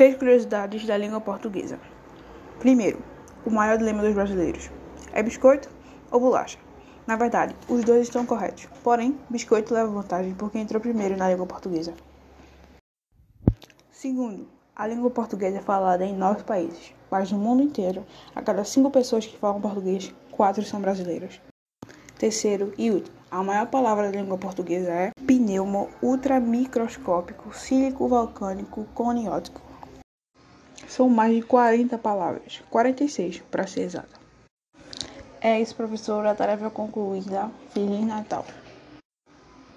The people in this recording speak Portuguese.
Três curiosidades da língua portuguesa. Primeiro, o maior dilema dos brasileiros: é biscoito ou bolacha? Na verdade, os dois estão corretos. Porém, biscoito leva vantagem porque entrou primeiro na língua portuguesa. Segundo, a língua portuguesa é falada em nove países, mas no mundo inteiro, a cada cinco pessoas que falam português, quatro são brasileiros. Terceiro e último, a maior palavra da língua portuguesa é pneumo ultramicroscópico sílico vulcânico coniótico. São mais de 40 palavras, 46 para ser exata. É isso, professora, a tarefa concluída. Feliz Natal.